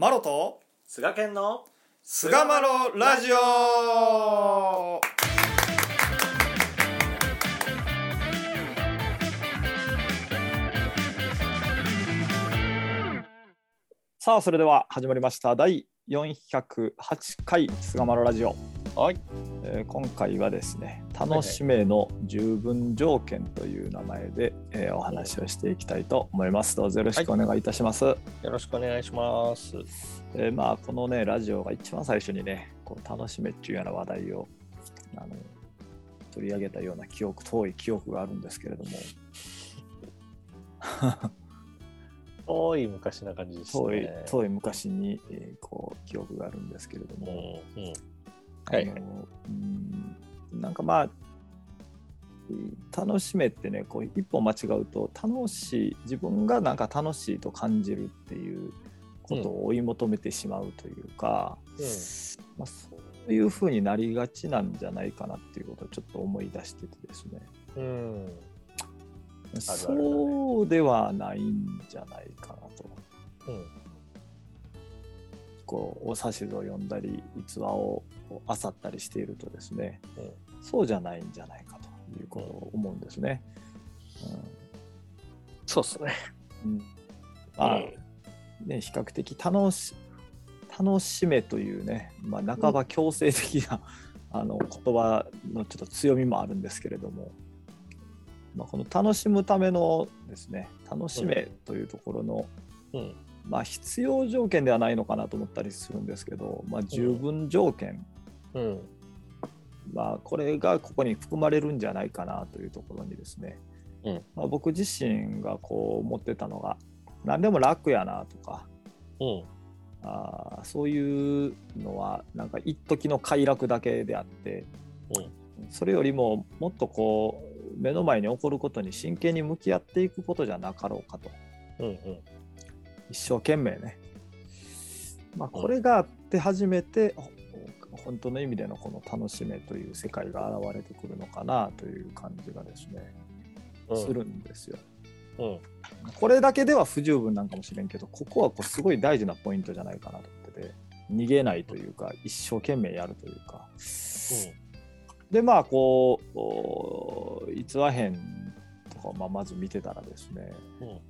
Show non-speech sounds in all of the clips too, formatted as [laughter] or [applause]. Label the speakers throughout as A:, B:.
A: マロと
B: 菅健の
A: 菅マロラジオ。さあそれでは始まりました。第408回菅マロラジオ、
B: はい。
A: えー今回はですね「楽しめの十分条件」という名前で、えーお話をしていきたいと思います。どうぞよろしくお願いいたします、
B: よろしくお願いします。
A: えーまあこのねラジオが一番最初にねこう楽しめっていうような話題をあの取り上げたような記憶遠い記憶があるんですけれども。
B: 遠い昔な感じです
A: 遠い
B: ね
A: 遠い昔に、えーこう記憶があるんですけれど
B: うん
A: も、
B: うん。
A: あの
B: はい。
A: なんかまあ楽しめってねこう一歩間違うと楽しい自分がなんか楽しいと感じるっていうことを追い求めてしまうというか、まあ、そういうふうになりがちなんじゃないかなっていうことをちょっと思い出しててですね。
B: うん。うんあるある
A: そうではないんじゃないかなと。
B: うん。
A: こうお指図を読んだり逸話をこう漁ったりしているとですね、
B: うん。
A: そうじゃないんじゃないかということを思うんですね。
B: そうっすね。
A: うん。うんまあ
B: うん。
A: ね、比較的楽し楽しめというね、まあ、半ば強制的な、あの言葉のちょっと強みもあるんですけれども、まあ、この楽しむためのですね楽しめというところの、
B: うん。
A: まあ、必要条件ではないのかなと思ったりするんですけど、まあ、十分条件、
B: うん。
A: まあ、これがここに含まれるんじゃないかなというところにですね、
B: うん。
A: まあ、僕自身がこう思ってたのが何でも楽やなとか
B: うん。
A: あーそういうのはなんか一時の快楽だけであって、それよりももっとこう目の前に起こることに真剣に向き合っていくことじゃなかろうかと。
B: うんうん。
A: 一生懸命ね、まあ、これがあって初めて、ほ本当の意味でのこの楽しめという世界が現れてくるのかなという感じがですね、
B: うん。
A: するんですよ。
B: うん。
A: これだけでは不十分なんかもしれんけどここはこうすごい大事なポイントじゃないかなと思ってて逃げないというか一生懸命やるというか。でまあこうお逸話編とかをまあまず見てたらですね、
B: うん。
A: え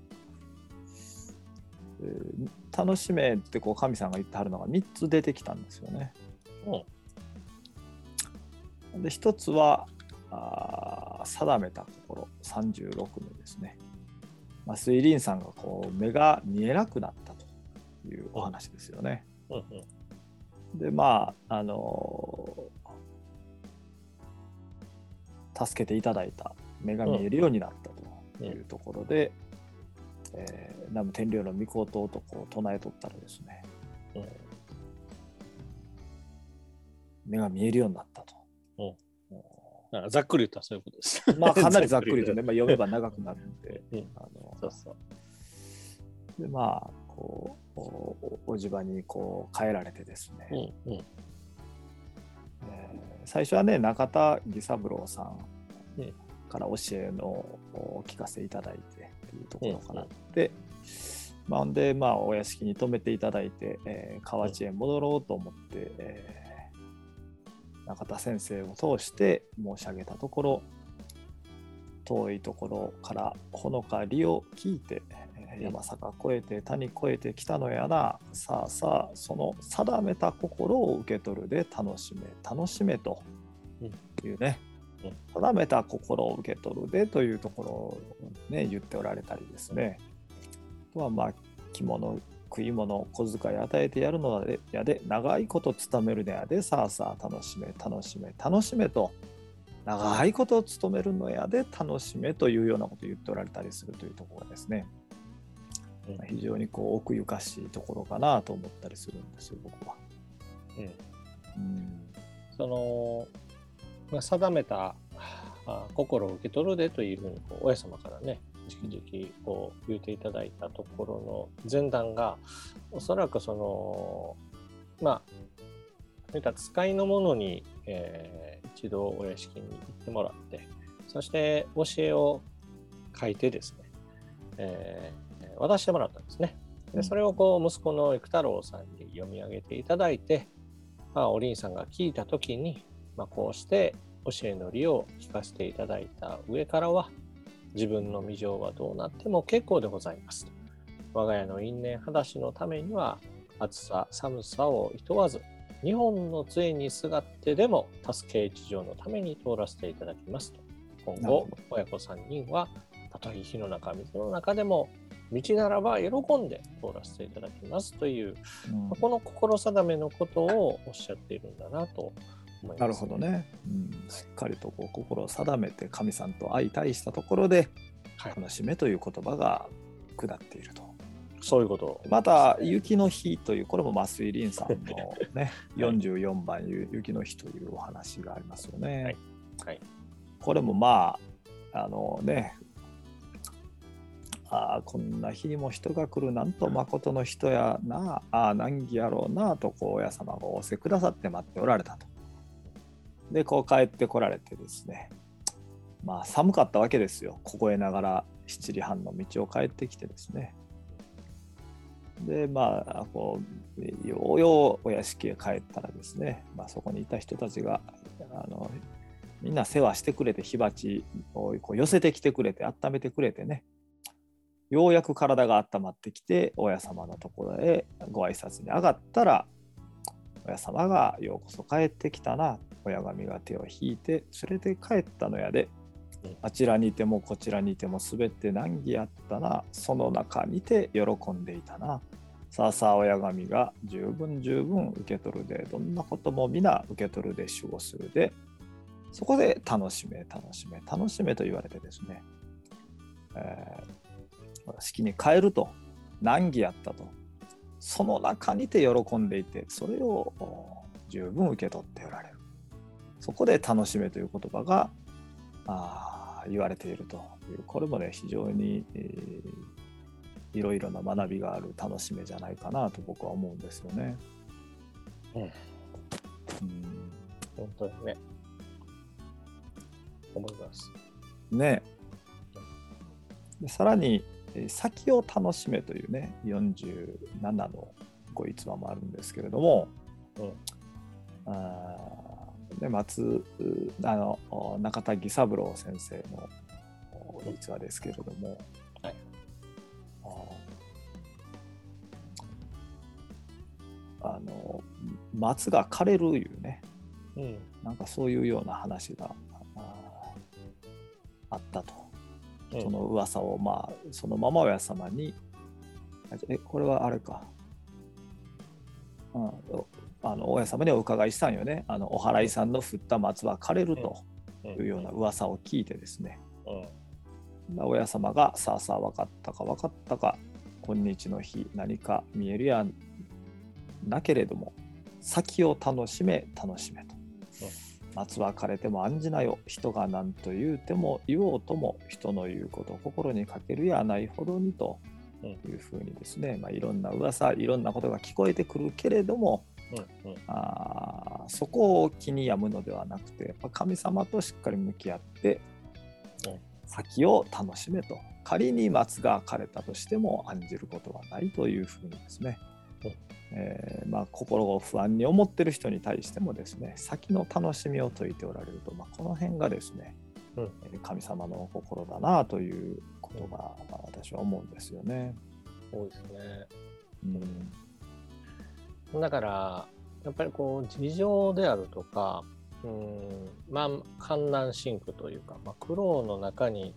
A: ー楽しめってこう神さんが言ってはるのが3つ出てきたんですよね。で1つはあー定めた心36目ですね。まあ、水林さんがこう目が見えなくなったというお話ですよね。
B: うんうん
A: でまああのー助けていただいた目が見えるようになったというところで、えー南無天領の御事とこう唱えとったらですね、
B: うん
A: 目が見えるようになったと。
B: ざっくり言ったらそういうことです。
A: まあ [laughs] かなりざっくりとね、まあ、読めば長くなるんで、
B: うん。
A: あの。
B: そうそう。
A: でまあこうおおおじばにこう変えられてですね、
B: うんうん。
A: えー最初はね中田義三郎さん
B: うん。
A: から教えのお聞かせいただいてっていうところからで、まあ、ほんでまあお屋敷に泊めていただいて、えー河内へ戻ろうと思って、えー中田先生を通して申し上げたところ遠いところからほのかりを聞いて、えー山坂越えて谷越えてきたのやなさあさあその定めた心を受け取るで楽しめ楽しめというね、
B: うん。
A: 定めた心を受け取るでというところを、ね、言っておられたりですね。あとはまあ着物食い物小遣い与えてやるのでやで長いこと勤めるのやでさあさあ楽しめ楽しめ楽しめと長いこと勤めるのやで楽しめというようなことを言っておられたりするというところがですね、
B: うん。
A: まあ非常にこう奥ゆかしいところかなと思ったりするんですよ僕は。
B: うん。
A: うん。
B: その、まあ、定めたあ心を受け取るでというふうにこう親様からね直々こう言っていただいたところの前段がおそらくそのまあそういった使いのものに、えー一度お屋敷に行ってもらってそして教えを書いてですね、えー渡してもらったんですね。でそれをこう息子の育太郎さんに読み上げていただいて、まあ、おりんさんが聞いた時に、まあ、こうして教えのりを聞かせていただいた上からは自分の未情はどうなっても結構でございます。我が家の因縁裸足のためには暑さ寒さをいとわず日本の杖にすがってでも助け一条のために通らせていただきます。と今後親子3人はたとえ火の中水の中でも道ならば喜んで通らせていただきますという、うん、この心定めのことをおっしゃっているんだなと。思います、ね、
A: なるほどね、うん、しっかりとこう心を定めて神さんと相対したところで楽しめという言葉が下っていると。
B: そういうこと。
A: また、雪の日という、これも増井凛さんのね、[laughs] 44番、雪の日というお話がありますよね。はい。はい、これもまあ、あのね、ああ、こんな日にも人が来る、なんと誠の人やな、ああ、難儀やろうな、と、こう、親様が仰せくださって待っておられたと。で、こう帰ってこられてですね、まあ寒かったわけですよ。凍えながら7時半の道を帰ってきてですね。で、まあ、こう、ようようお屋敷へ帰ったらですね、まあ、そこにいた人たちが、あの、みんな世話してくれて、火鉢をこう寄せてきてくれて、温めてくれてね、ようやく体が温まってきて、親様のところへご挨拶に上がったら、親様がようこそ帰ってきたな、親神が手を引いて連れて帰ったのやで、あちらにいてもこちらにいても全て難儀やったな、その中にて喜んでいたな。さあさあ親神が十分十分受け取るで、どんなことも皆受け取るで守護するで、そこで楽しめ、楽しめ、楽しめと言われてですね、えー、式に変えると、難儀やったと、その中にて喜んでいて、それを十分受け取っておられる。そこで楽しめという言葉があ言われているというこれもね非常に、えー、いろいろな学びがある楽しめじゃないかなと僕は思うんですよね。
B: うん、うん、本当にね思います。
A: ねでさらに「先を楽しめ」というね47のご逸話もあるんですけれども、うん、あで松あの中田義三郎先生の逸話ですけれども、はい、あの松が枯れるいうね、うん、なんかそういうような話があったと、うん、その噂をまあそのまま親様にえこれはあれか、うん、あの大家様にお伺いしたんよね。あのお祓いさんの振った松は枯れるというような噂を聞いてですね、うん、大家様がさあさあ分かったか分かったか今日の日何か見えるやなけれども先を楽しめ楽しめと、松は枯れても案じなよ人が何と言うても言おうとも人の言うこと心にかけるやないほどにというふうにですね、まあ、いろんな噂いろんなことが聞こえてくるけれどもうんうん、あそこを気に病むのではなくてやっぱ神様としっかり向き合って、うん、先を楽しめと。仮に松が枯れたとしても案じることはないというふうにですね、うん、えー、まあ、心を不安に思ってる人に対してもですね先の楽しみを説いておられると、まあ、この辺がですね、うん、神様の心だなということが私は思うんですよね。
B: そうですね、うん。だからやっぱりこう事情であるとかうんまあ観難辛苦というか、まあ、苦労の中に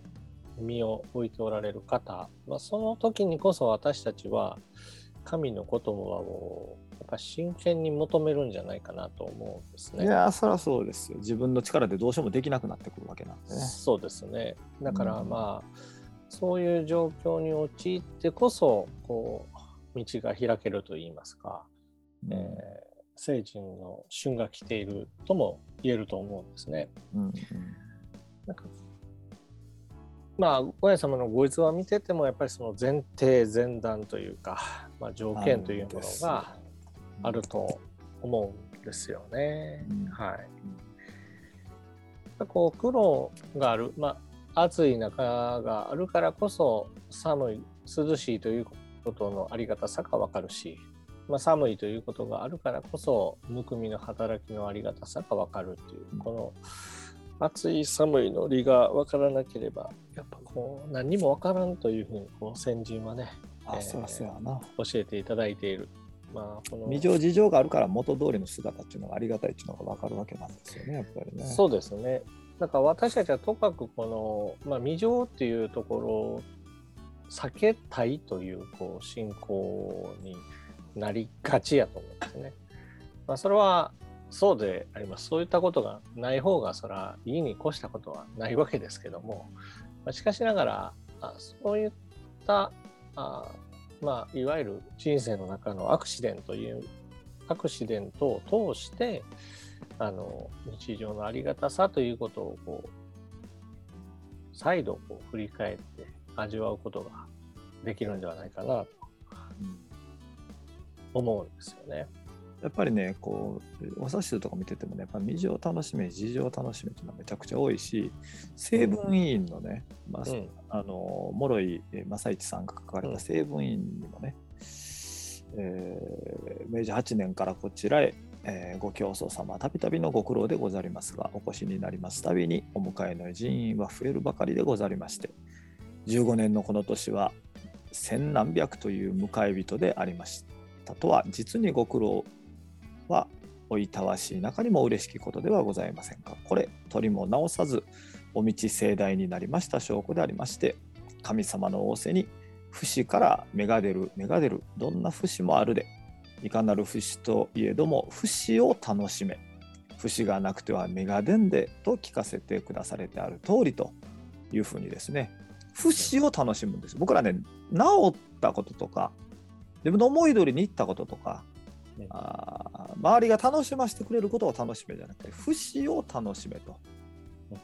B: 身を置いておられる方、まあ、その時にこそ私たちは神の言葉をやっぱ真剣に求めるんじゃないかなと思うんですね。
A: いやそりゃそうですよ。自分の力でどうしてもできなくなってくるわけなんでね。
B: そうですね。だからまあ、うん、そういう状況に陥ってこそこう道が開けると言いますか、えー、聖人の旬が来ているとも言えると思うんですね。うんうん、なんかまあ親様のご逸話を見ててもやっぱりその前提前段というか、まあ、条件というものがあると思うんですよね。うん、はい。こう苦労がある、まあ、暑い中があるからこそ寒い涼しいということのありがたさがわかるし、まあ、寒いということがあるからこそむくみの働きのありがたさがわかるっていうこの暑い寒いの理が分からなければやっぱこう何にも分からんというふうにこう先人はね
A: あ、そりゃそうやな。
B: 教えていただいている。まあ、この
A: 未情事情があるから元通りの姿っていうのがありがたいっていうのが分かるわけなんですよね、やっぱりね。
B: そうですね。だから私たちはとかくこの、まあ、未情っていうところを避けたいというこう信仰になりがちやと思うんですね。まあ、それはそうであります。そういったことがない方がそれはいいに越したことはないわけですけども、まあ、しかしながらあそういったあまあいわゆる人生の中のアクシデントというアクシデントを通してあの日常のありがたさということをこう再度こう振り返って味わうことができるんではないかなと思うんですよね。
A: やっぱりね、こう、お指図とか見ててもね、やっぱ未情を楽しめ、事情を楽しめっていうのはめちゃくちゃ多いし、成分委員のね、まあ、
B: うん。
A: あの、諸井正一さんが書かれた成分委員にもね、えー明治8年からこちらへ、えーご教祖様、たびたびのご苦労でござりますが、お越しになりますたびに、お迎えの人員は増えるばかりでござりまして、15年のこの年は、千何百という迎え人でありましたとは、実にご苦労はおいたわしい中にも嬉しきことではございませんか。これ、鳥も直さず、お道盛大になりました証拠でありまして、神様の仰せに、節から芽が出る、芽が出る、どんな節もあるで、いかなる節といえども、節を楽しめ、節がなくては芽が出んでと聞かせてくだされてある通りというふうにですね、節を楽しむんです。僕らね、治ったこととか、自分の思い通りにいったこととか、
B: ね。
A: あー周りが楽しませてくれることを楽しめじゃなくて節を楽しめと。
B: うん。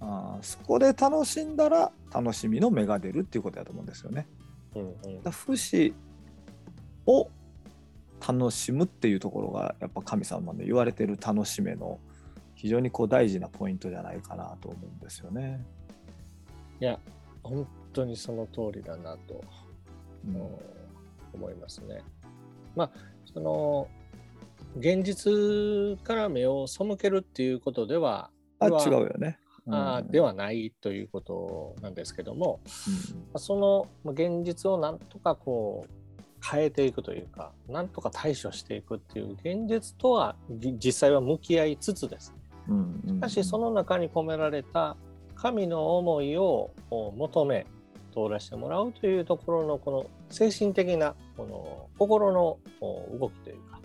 A: あーそこで楽しんだら楽しみの芽が出るっていうことだと思うんですよね。
B: うんうん。
A: 節を楽しむっていうところがやっぱ神様の言われてる楽しめの非常にこう大事なポイントじゃないかなと思うんですよね。
B: いや本当にその通りだなと
A: うん。
B: 思いますね。まあその現実から目を背けるっていうことでは
A: あ
B: は
A: 違うよね。
B: あ
A: うん。
B: ではないということなんですけども
A: うん
B: そのまあ現実をなんとかこう変えていくというかなんとか対処していくっていう現実とはぎ実際は向き合いつつですね。しかしその中に込められた神の思いをお求め通らせてもらうというところのこの精神的なこの心のお動きというか。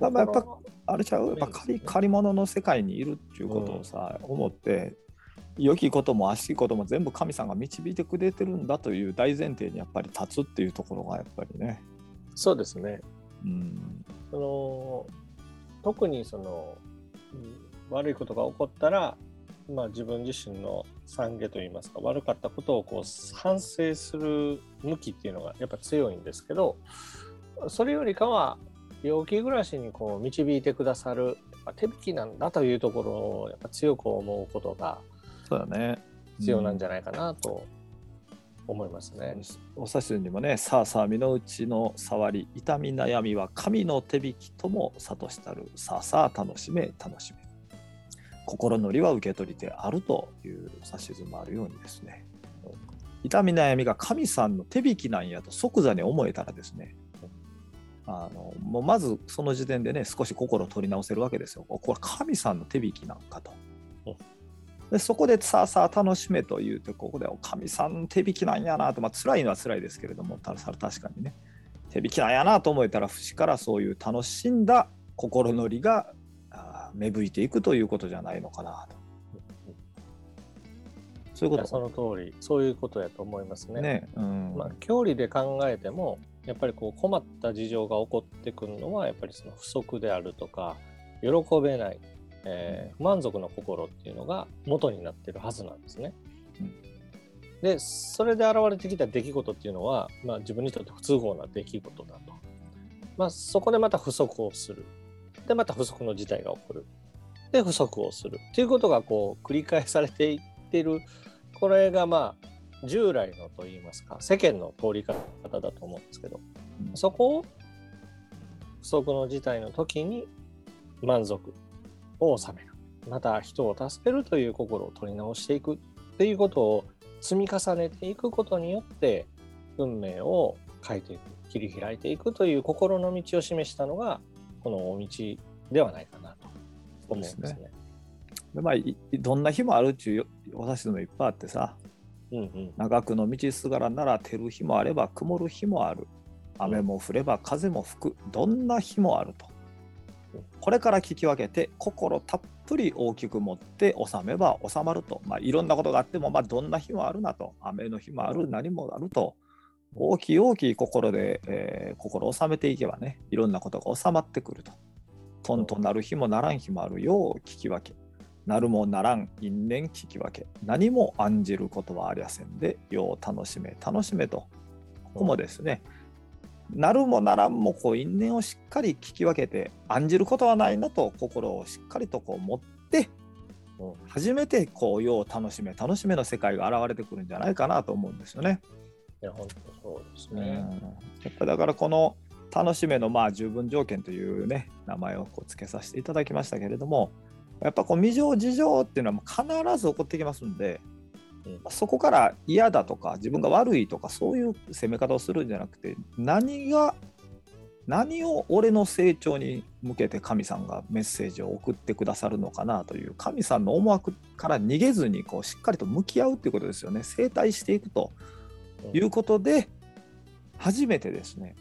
A: やっぱあれちゃう？やっぱ借り借り物の世界にいるっていうことをさ、思って良きことも悪しきことも全部神さんが導いてくれてるんだという大前提にやっぱり立つっていうところがやっぱりね。
B: そうですね。
A: うん
B: その特にその、うん悪いことが起こったら、まあ、自分自身の懺悔といいますか悪かったことをこう反省する向きっていうのがやっぱ強いんですけどそれよりかは病気暮らしにこう導いてくださる手引きなんだというところをやっぱ強く思うことが
A: そうだね。
B: 必要なんじ
A: ゃ
B: ゃないかなと思いますね。
A: お指図にもね、さあさあ身の内の触り、痛み悩みは神の手引きとも諭したる、さあさあ楽しめ、楽しめ。心のりは受け取りてあるという指図もあるようにですね、痛み悩みが神さんの手引きなんやと即座に思えたらですね、あのもうまずその時点でね、少し心を取り直せるわけですよ。これ神さんの手引きなんかと。でそこでさあさあ楽しめと言うてここでお神さん手引きなんやなと。まあ辛いのは辛いですけれどもた確かにね。手引きなんやなと思えたら節からそういう楽しんだ心のりが芽吹いていくということじゃないのかなとそういう
B: いやそ
A: こ
B: の通りそういうことやと思いますね。
A: とねうん
B: まあ、教理で考えてもやっぱりこう困った事情が起こってくるのはやっぱりその不足であるとか喜べない、えー不満足の心っていうのが元になってるはずなんですね。
A: うん
B: でそれで現れてきた出来事っていうのは、まあ、自分にとって不都合な出来事だと。まあ、そこでまた不足をする。でまた不足の事態が起こる。で不足をする。っていうことがこう繰り返されていってるこれがまあ従来のといいますか世間の通り方だと思うんですけど、そこを不測の事態の時に満足を収めるまた人を助けるという心を取り直していくっていうことを積み重ねていくことによって運命を変えていく切り開いていくという心の道を示したのがこの大道ではないかなと。思うんですね。
A: でまあ、どんな日もあるっちゅう私でもいっぱいあってさ、うんうん、長くの道すがらなら照る日もあれば曇る日もある。雨も降れば風も吹く。どんな日もあると。これから聞き分けて心たっぷり大きく持って収めば収まると、まあ、いろんなことがあっても、まあ、どんな日もあるなと。雨の日もある何もあると大きい大きい心で、えー、心を収めていけばねいろんなことが収まってくると。トンとなる日もならん日もあるよう聞き分け。なるもならん因縁聞き分け。何も案じることはありやせんでよう楽しめ楽しめと。ここもですね、なるもならんもこう因縁をしっかり聞き分けて案じることはないなと心をしっかりとこう持って初めてこう世を楽しめ楽しめの世界が現れてくるんじゃないかなと思うんですよね。
B: いや本当そうですね。
A: やっぱだからこの楽しめのまあ十分条件というね名前をこう付けさせていただきましたけれどもやっぱこう未情事情っていうのは必ず起こってきますんで、そこから嫌だとか自分が悪いとかそういう攻め方をするんじゃなくて何が何を俺の成長に向けて神さんがメッセージを送ってくださるのかなという神さんの思惑から逃げずにこうしっかりと向き合うということですよね。整体していくということで初めてですね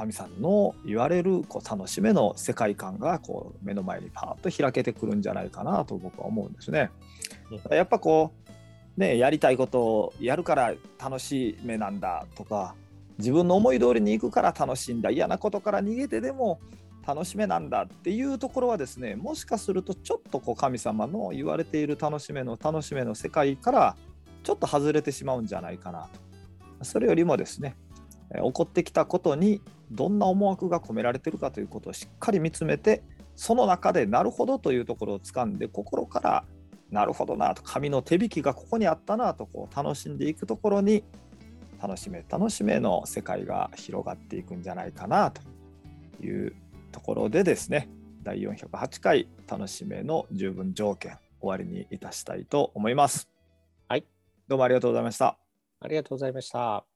A: 神さんの言われるこう楽しめの世界観がこう目の前にパーッと開けてくるんじゃないかなと僕は思うんですね。やっぱこうねやりたいことをやるから楽しめなんだとか自分の思い通りに行くから楽しいんだ嫌なことから逃げてでも楽しめなんだっていうところはですねもしかするとちょっとこう神様の言われている楽しめの楽しめの世界からちょっと外れてしまうんじゃないかな。それよりもですね起こってきたことにどんな思惑が込められているかということをしっかり見つめてその中でなるほどというところを掴んで心からなるほどなと神の手引きがここにあったなとこう楽しんでいくところに楽しめ楽しめの世界が広がっていくんじゃないかなというところでですね第408回楽しめの十分条件終わりにいたしたいと思います。どうもありがとうございました。
B: ありがとうございました。